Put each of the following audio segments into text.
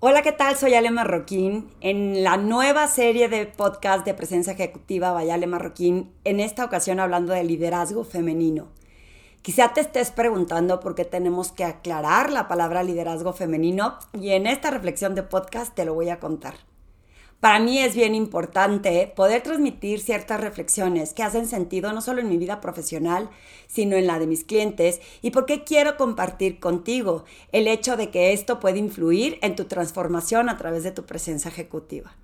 Hola, ¿qué tal? Soy Ale Marroquín. En la nueva serie de podcast de presencia ejecutiva by Ale Marroquín, en esta ocasión hablando de liderazgo femenino. Quizá te estés preguntando por qué tenemos que aclarar la palabra liderazgo femenino y en esta reflexión de podcast te lo voy a contar. Para mí es bien importante poder transmitir ciertas reflexiones que hacen sentido no solo en mi vida profesional, sino en la de mis clientes y porque quiero compartir contigo el hecho de que esto puede influir en tu transformación a través de tu presencia ejecutiva.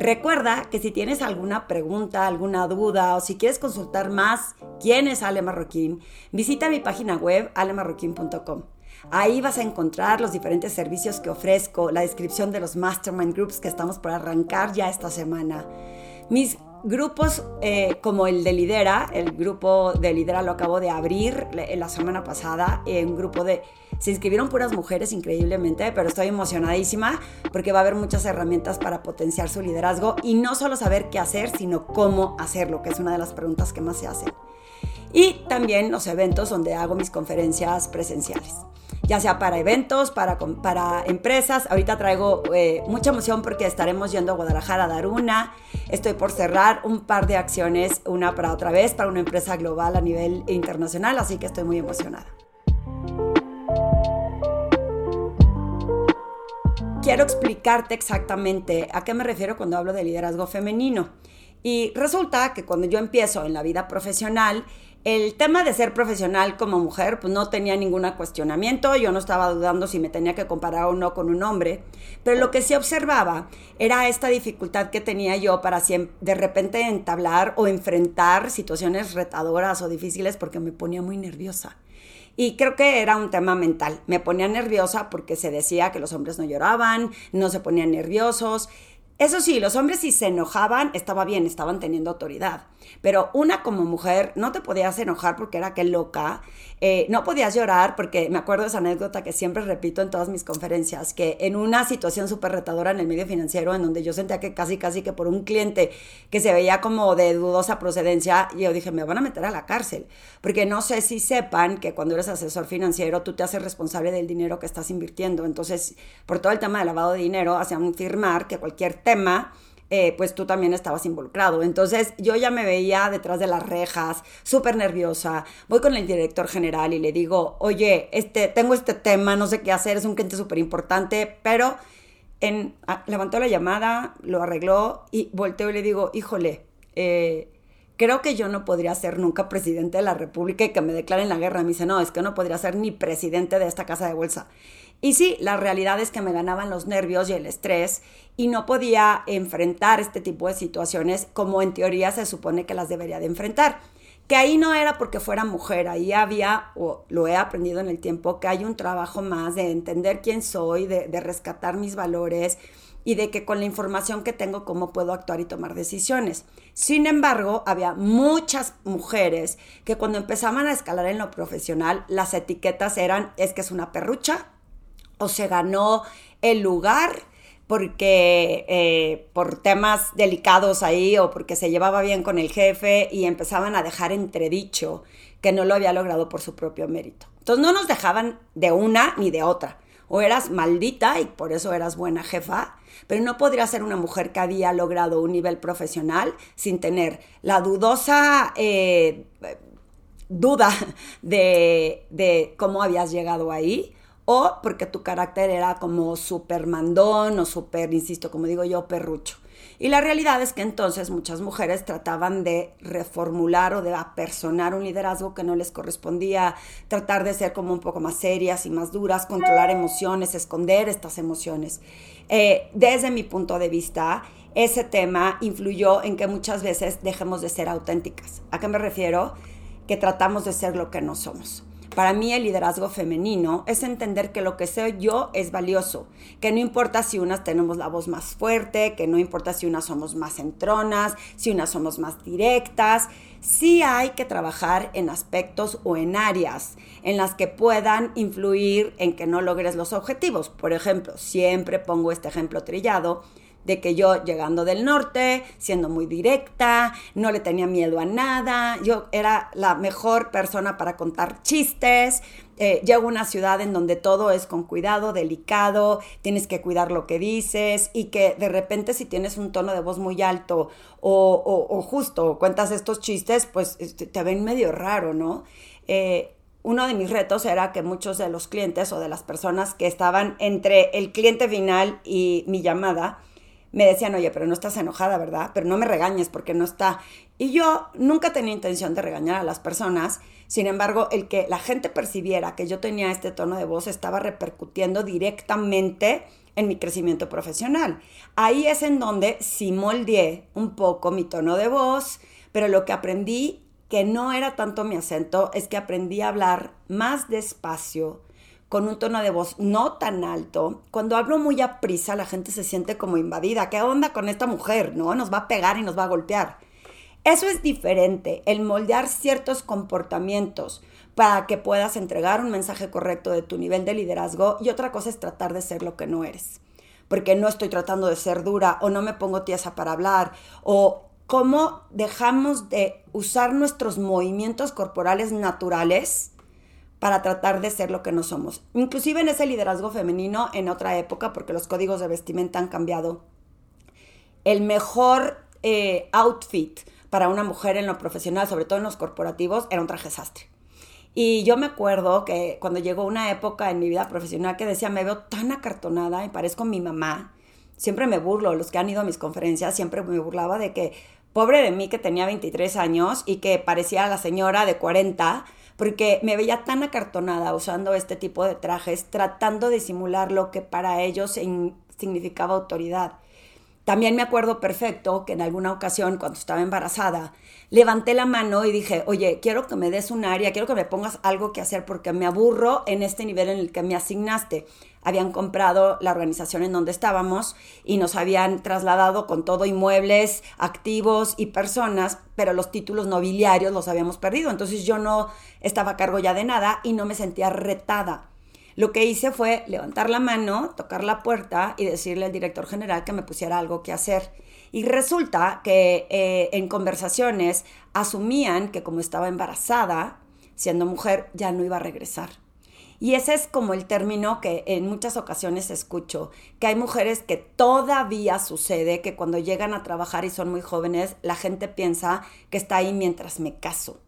Recuerda que si tienes alguna pregunta, alguna duda o si quieres consultar más quién es Ale Marroquín, visita mi página web alemarroquín.com. Ahí vas a encontrar los diferentes servicios que ofrezco, la descripción de los mastermind groups que estamos por arrancar ya esta semana. Mis grupos eh, como el de Lidera, el grupo de Lidera lo acabo de abrir la semana pasada, un grupo de... Se inscribieron puras mujeres increíblemente, pero estoy emocionadísima porque va a haber muchas herramientas para potenciar su liderazgo y no solo saber qué hacer, sino cómo hacerlo, que es una de las preguntas que más se hacen. Y también los eventos donde hago mis conferencias presenciales ya sea para eventos, para, para empresas. Ahorita traigo eh, mucha emoción porque estaremos yendo a Guadalajara a dar una. Estoy por cerrar un par de acciones, una para otra vez, para una empresa global a nivel internacional, así que estoy muy emocionada. Quiero explicarte exactamente a qué me refiero cuando hablo de liderazgo femenino. Y resulta que cuando yo empiezo en la vida profesional, el tema de ser profesional como mujer, pues no tenía ningún cuestionamiento, yo no estaba dudando si me tenía que comparar o no con un hombre, pero lo que sí observaba era esta dificultad que tenía yo para de repente entablar o enfrentar situaciones retadoras o difíciles porque me ponía muy nerviosa. Y creo que era un tema mental. Me ponía nerviosa porque se decía que los hombres no lloraban, no se ponían nerviosos. Eso sí, los hombres si se enojaban, estaba bien, estaban teniendo autoridad. Pero una como mujer no te podías enojar porque era que loca, eh, no podías llorar porque me acuerdo de esa anécdota que siempre repito en todas mis conferencias, que en una situación súper retadora en el medio financiero, en donde yo sentía que casi, casi que por un cliente que se veía como de dudosa procedencia, yo dije, me van a meter a la cárcel. Porque no sé si sepan que cuando eres asesor financiero, tú te haces responsable del dinero que estás invirtiendo. Entonces, por todo el tema de lavado de dinero, hacían firmar que cualquier tema, eh, pues tú también estabas involucrado. Entonces yo ya me veía detrás de las rejas, súper nerviosa. Voy con el director general y le digo, oye, este, tengo este tema, no sé qué hacer, es un cliente súper importante, pero en, ah, levantó la llamada, lo arregló y volteo y le digo, híjole, eh, creo que yo no podría ser nunca presidente de la República y que me declaren la guerra. Me dice, no, es que no podría ser ni presidente de esta casa de bolsa. Y sí, la realidad es que me ganaban los nervios y el estrés y no podía enfrentar este tipo de situaciones como en teoría se supone que las debería de enfrentar. Que ahí no era porque fuera mujer, ahí había, o lo he aprendido en el tiempo, que hay un trabajo más de entender quién soy, de, de rescatar mis valores, y de que con la información que tengo cómo puedo actuar y tomar decisiones. Sin embargo, había muchas mujeres que cuando empezaban a escalar en lo profesional, las etiquetas eran es que es una perrucha o se ganó el lugar porque eh, por temas delicados ahí o porque se llevaba bien con el jefe y empezaban a dejar entredicho que no lo había logrado por su propio mérito. Entonces no nos dejaban de una ni de otra. O eras maldita y por eso eras buena jefa, pero no podría ser una mujer que había logrado un nivel profesional sin tener la dudosa eh, duda de, de cómo habías llegado ahí o porque tu carácter era como súper mandón o súper, insisto, como digo yo, perrucho. Y la realidad es que entonces muchas mujeres trataban de reformular o de apersonar un liderazgo que no les correspondía, tratar de ser como un poco más serias y más duras, controlar emociones, esconder estas emociones. Eh, desde mi punto de vista, ese tema influyó en que muchas veces dejemos de ser auténticas. ¿A qué me refiero? Que tratamos de ser lo que no somos. Para mí el liderazgo femenino es entender que lo que soy yo es valioso, que no importa si unas tenemos la voz más fuerte, que no importa si unas somos más entronas, si unas somos más directas, sí hay que trabajar en aspectos o en áreas en las que puedan influir en que no logres los objetivos. Por ejemplo, siempre pongo este ejemplo trillado de que yo llegando del norte, siendo muy directa, no le tenía miedo a nada, yo era la mejor persona para contar chistes, eh, llego a una ciudad en donde todo es con cuidado, delicado, tienes que cuidar lo que dices y que de repente si tienes un tono de voz muy alto o, justo cuentas estos chistes, pues este, te ven medio raro, ¿no? Eh, uno de mis retos era que muchos de los clientes o de las personas que estaban entre el cliente final y mi llamada, me decían, oye, pero no estás enojada, ¿verdad? Pero no me regañes porque no está. Y yo nunca tenía intención de regañar a las personas, sin embargo, el que la gente percibiera que yo tenía este tono de voz estaba repercutiendo directamente en mi crecimiento profesional. Ahí es en donde sí moldeé un poco mi tono de voz, pero lo que aprendí, que no era tanto mi acento, es que aprendí a hablar más despacio, con un tono de voz no tan alto. Cuando hablo muy a prisa, la gente se siente como invadida. ¿Qué onda con esta mujer? ¿No? Nos va a pegar y nos va a golpear. Eso es diferente, el moldear ciertos comportamientos para que puedas entregar un mensaje correcto de tu nivel de liderazgo y otra cosa es tratar de ser lo que no eres. Porque no estoy tratando de ser dura o no me pongo tiesa para hablar o cómo dejamos de usar nuestros movimientos corporales naturales para tratar de ser lo que no somos. Inclusive en ese liderazgo femenino en otra época, porque los códigos de vestimenta han cambiado. El mejor eh, outfit para una mujer en lo profesional, sobre todo en los corporativos, era un traje sastre. Y yo me acuerdo que cuando llegó una época en mi vida profesional que decía, me veo tan acartonada y parezco mi mamá, siempre me burlo, los que han ido a mis conferencias, siempre me burlaba de que, pobre de mí que tenía 23 años y que parecía la señora de 40, porque me veía tan acartonada usando este tipo de trajes, tratando de simular lo que para ellos significaba autoridad. También me acuerdo perfecto que en alguna ocasión, cuando estaba embarazada, levanté la mano y dije, oye, quiero que me des un área, quiero que me pongas algo que hacer porque me aburro en este nivel en el que me asignaste. Habían comprado la organización en donde estábamos y nos habían trasladado con todo inmuebles, activos y personas, pero los títulos nobiliarios los habíamos perdido. Entonces yo no estaba a cargo ya de nada y no me sentía retada. Lo que hice fue levantar la mano, tocar la puerta y decirle al director general que me pusiera algo que hacer. Y resulta que eh, en conversaciones asumían que como estaba embarazada, siendo mujer, ya no iba a regresar. Y ese es como el término que en muchas ocasiones escucho, que hay mujeres que todavía sucede que cuando llegan a trabajar y son muy jóvenes, la gente piensa que está ahí mientras me caso,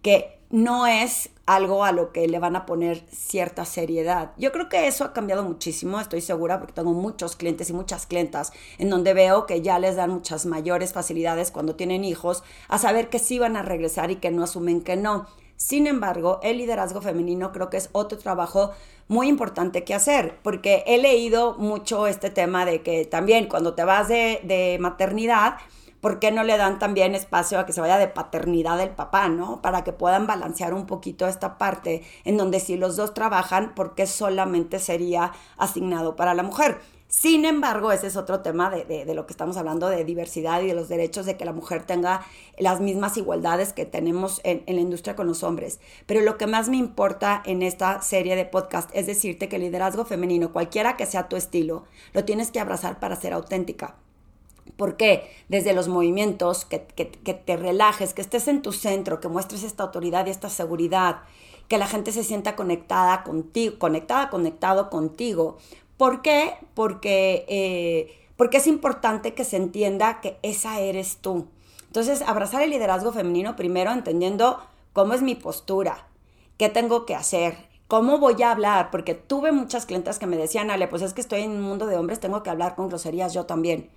que no es algo a lo que le van a poner cierta seriedad. Yo creo que eso ha cambiado muchísimo, estoy segura, porque tengo muchos clientes y muchas clientas en donde veo que ya les dan muchas mayores facilidades cuando tienen hijos a saber que sí van a regresar y que no asumen que no. Sin embargo, el liderazgo femenino creo que es otro trabajo muy importante que hacer, porque he leído mucho este tema de que también cuando te vas de, de maternidad, ¿por qué no le dan también espacio a que se vaya de paternidad el papá, ¿no? Para que puedan balancear un poquito esta parte en donde si los dos trabajan, ¿por qué solamente sería asignado para la mujer? Sin embargo, ese es otro tema de, lo que estamos hablando de diversidad y de los derechos de que la mujer tenga las mismas igualdades que tenemos en, en, la industria con los hombres. Pero lo que más me importa en esta serie de podcast es decirte que el liderazgo femenino, cualquiera que sea tu estilo, lo tienes que abrazar para ser auténtica. ¿Por qué? Desde los movimientos, que, te relajes, que estés en tu centro, que muestres esta autoridad y esta seguridad, que la gente se sienta conectada contigo, conectada, conectado contigo. ¿Por qué? Porque, eh, porque es importante que se entienda que esa eres tú. Entonces, abrazar el liderazgo femenino primero entendiendo cómo es mi postura, qué tengo que hacer, cómo voy a hablar, porque tuve muchas clientes que me decían, Ale, pues es que estoy en un mundo de hombres, tengo que hablar con groserías yo también.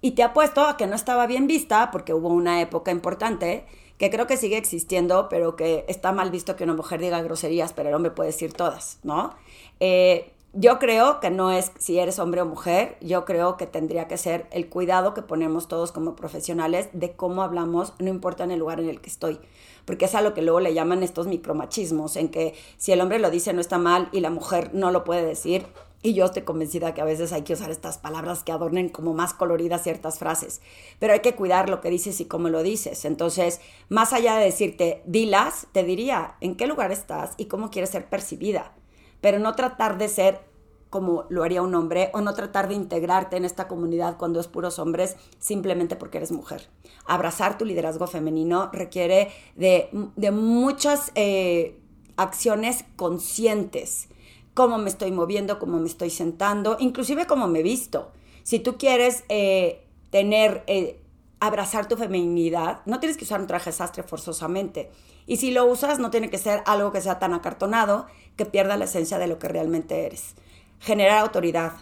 Y te apuesto a que no estaba bien vista, porque hubo una época importante, que creo que sigue existiendo, pero que está mal visto que una mujer diga groserías, pero el hombre puede decir todas, ¿no? Eh, yo creo que no es si eres hombre o mujer, yo creo que tendría que ser el cuidado que ponemos todos como profesionales de cómo hablamos, no importa en el lugar en el que estoy, porque es a lo que luego le llaman estos micromachismos, en que si el hombre lo dice no está mal y la mujer no lo puede decir, y yo estoy convencida que a veces hay que usar estas palabras que adornen como más coloridas ciertas frases, pero hay que cuidar lo que dices y cómo lo dices. Entonces, más allá de decirte, dilas, te diría en qué lugar estás y cómo quieres ser percibida, pero no tratar de ser como lo haría un hombre o no tratar de integrarte en esta comunidad cuando es puros hombres simplemente porque eres mujer. Abrazar tu liderazgo femenino requiere de, muchas eh, acciones conscientes. Cómo me estoy moviendo, cómo me estoy sentando, inclusive cómo me visto. Si tú quieres eh, tener, eh, abrazar tu feminidad, no tienes que usar un traje sastre forzosamente. Y si lo usas, no tiene que ser algo que sea tan acartonado que pierda la esencia de lo que realmente eres generar autoridad,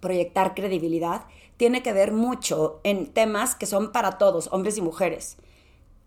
proyectar credibilidad, tiene que ver mucho en temas que son para todos, hombres y mujeres.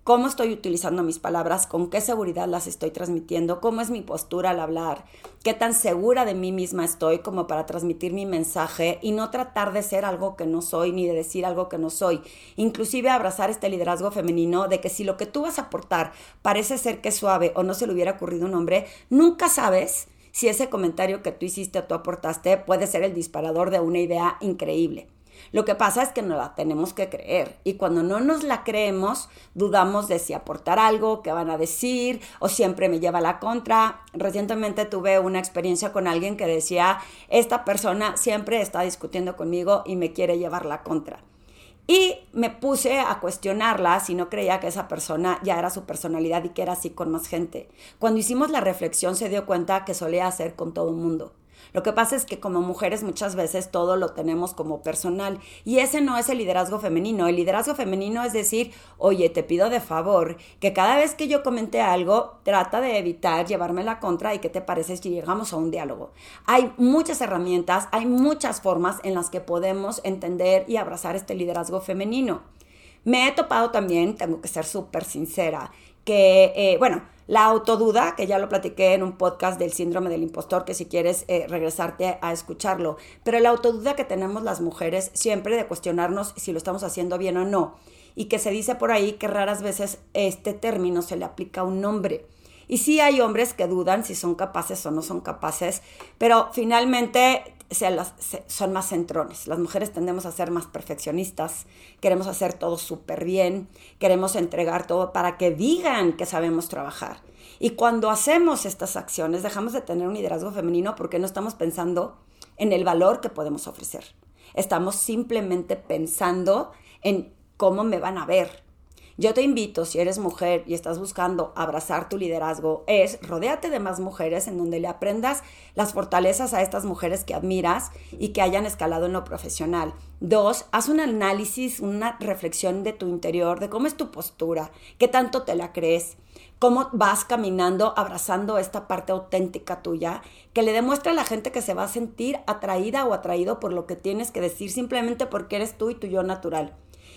¿Cómo estoy utilizando mis palabras? ¿Con qué seguridad las estoy transmitiendo? ¿Cómo es mi postura al hablar? ¿Qué tan segura de mí misma estoy como para transmitir mi mensaje y no tratar de ser algo que no soy ni de decir algo que no soy? Inclusive abrazar este liderazgo femenino de que si lo que tú vas a aportar parece ser que es suave o no se le hubiera ocurrido un hombre, nunca sabes si ese comentario que tú hiciste o tú aportaste puede ser el disparador de una idea increíble. Lo que pasa es que no la tenemos que creer y cuando no nos la creemos dudamos de si aportar algo, qué van a decir o siempre me lleva la contra. Recientemente tuve una experiencia con alguien que decía, esta persona siempre está discutiendo conmigo y me quiere llevar la contra. Y me puse a cuestionarla si no creía que esa persona ya era su personalidad y que era así con más gente. Cuando hicimos la reflexión se dio cuenta que solía hacer con todo el mundo. Lo que pasa es que como mujeres muchas veces todo lo tenemos como personal y ese no es el liderazgo femenino. El liderazgo femenino es decir, oye, te pido de favor que cada vez que yo comente algo, trata de evitar llevarme la contra y qué te parece si llegamos a un diálogo. Hay muchas herramientas, hay muchas formas en las que podemos entender y abrazar este liderazgo femenino. Me he topado también, tengo que ser súper sincera, que, eh, bueno, la autoduda, que ya lo platiqué en un podcast del síndrome del impostor, que si quieres eh, regresarte a escucharlo, pero la autoduda que tenemos las mujeres siempre de cuestionarnos si lo estamos haciendo bien o no, y que se dice por ahí que raras veces este término se le aplica a un hombre. Y sí hay hombres que dudan si son capaces o no son capaces, pero finalmente son más centrones. Las mujeres tendemos a ser más perfeccionistas, queremos hacer todo súper bien, queremos entregar todo para que digan que sabemos trabajar. Y cuando hacemos estas acciones dejamos de tener un liderazgo femenino porque no estamos pensando en el valor que podemos ofrecer. Estamos simplemente pensando en cómo me van a ver, yo te invito, si eres mujer y estás buscando abrazar tu liderazgo, es rodéate de más mujeres en donde le aprendas las fortalezas a estas mujeres que admiras y que hayan escalado en lo profesional. Dos, haz un análisis, una reflexión de tu interior, de cómo es tu postura, qué tanto te la crees, cómo vas caminando abrazando esta parte auténtica tuya, que le demuestra a la gente que se va a sentir atraída o atraído por lo que tienes que decir simplemente porque eres tú y tu yo natural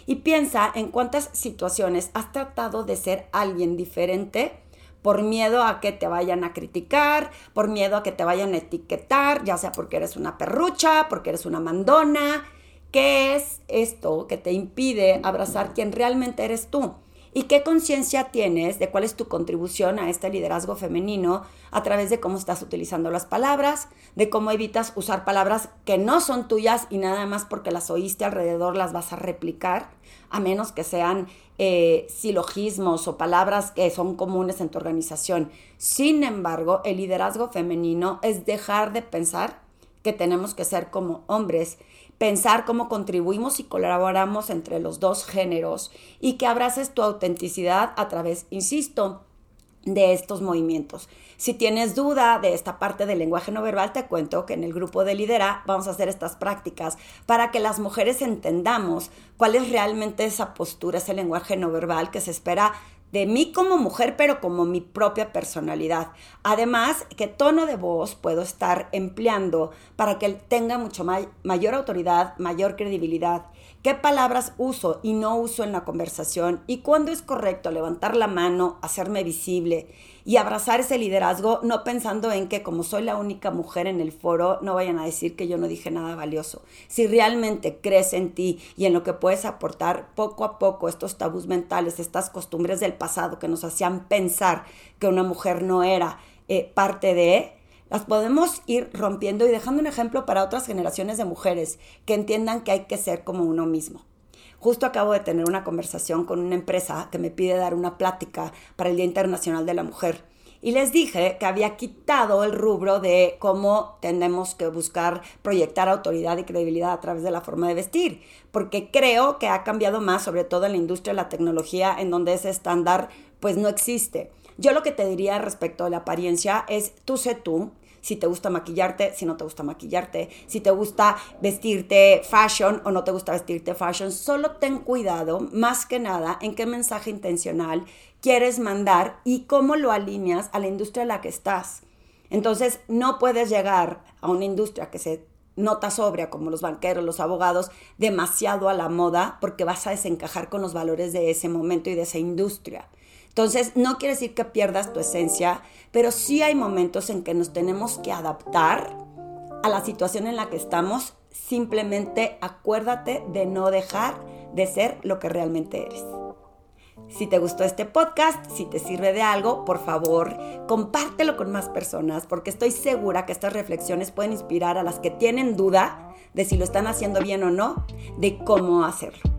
y piensa en cuántas situaciones has tratado de ser alguien diferente por miedo a que te vayan a criticar, por miedo a que te vayan a etiquetar, ya sea porque eres una perrucha, porque eres una mandona. ¿Qué es esto que te impide abrazar quien realmente eres tú? ¿Y qué conciencia tienes de cuál es tu contribución a este liderazgo femenino a través de cómo estás utilizando las palabras, de cómo evitas usar palabras que no son tuyas y nada más porque las oíste alrededor las vas a replicar, a menos que sean eh, silogismos o palabras que son comunes en tu organización? Sin embargo, el liderazgo femenino es dejar de pensar que tenemos que ser como hombres pensar cómo contribuimos y colaboramos entre los dos géneros y que abraces tu autenticidad a través, insisto, de estos movimientos. Si tienes duda de esta parte del lenguaje no verbal, te cuento que en el grupo de Lidera vamos a hacer estas prácticas para que las mujeres entendamos cuál es realmente esa postura, ese lenguaje no verbal que se espera de mí como mujer, pero como mi propia personalidad. Además, qué tono de voz puedo estar empleando para que tenga mucho mayor autoridad, mayor credibilidad. ¿Qué palabras uso y no uso en la conversación? ¿Y cuándo es correcto levantar la mano, hacerme visible? Y abrazar ese liderazgo, no pensando en que como soy la única mujer en el foro, no vayan a decir que yo no dije nada valioso. Si realmente crees en ti y en lo que puedes aportar, poco a poco estos tabús mentales, estas costumbres del pasado que nos hacían pensar que una mujer no era eh, parte de, las podemos ir rompiendo y dejando un ejemplo para otras generaciones de mujeres que entiendan que hay que ser como uno mismo. Justo acabo de tener una conversación con una empresa que me pide dar una plática para el Día Internacional de la Mujer. Y les dije que había quitado el rubro de cómo tenemos que buscar proyectar autoridad y credibilidad a través de la forma de vestir, porque creo que ha cambiado más, sobre todo en la industria de la tecnología, en donde ese estándar pues no existe. Yo lo que te diría respecto a la apariencia es tú sé tú, si te gusta maquillarte, si no te gusta maquillarte, si te gusta vestirte fashion o no te gusta vestirte fashion, solo ten cuidado más que nada en qué mensaje intencional quieres mandar y cómo lo alineas a la industria en la que estás. Entonces, no puedes llegar a una industria que se nota sobria, como los banqueros, los abogados, demasiado a la moda, porque vas a desencajar con los valores de ese momento y de esa industria. Entonces, no quiere decir que pierdas tu esencia, pero sí hay momentos en que nos tenemos que adaptar a la situación en la que estamos. Simplemente acuérdate de no dejar de ser lo que realmente eres. Si te gustó este podcast, si te sirve de algo, por favor, compártelo con más personas porque estoy segura que estas reflexiones pueden inspirar a las que tienen duda de si lo están haciendo bien o no, de cómo hacerlo.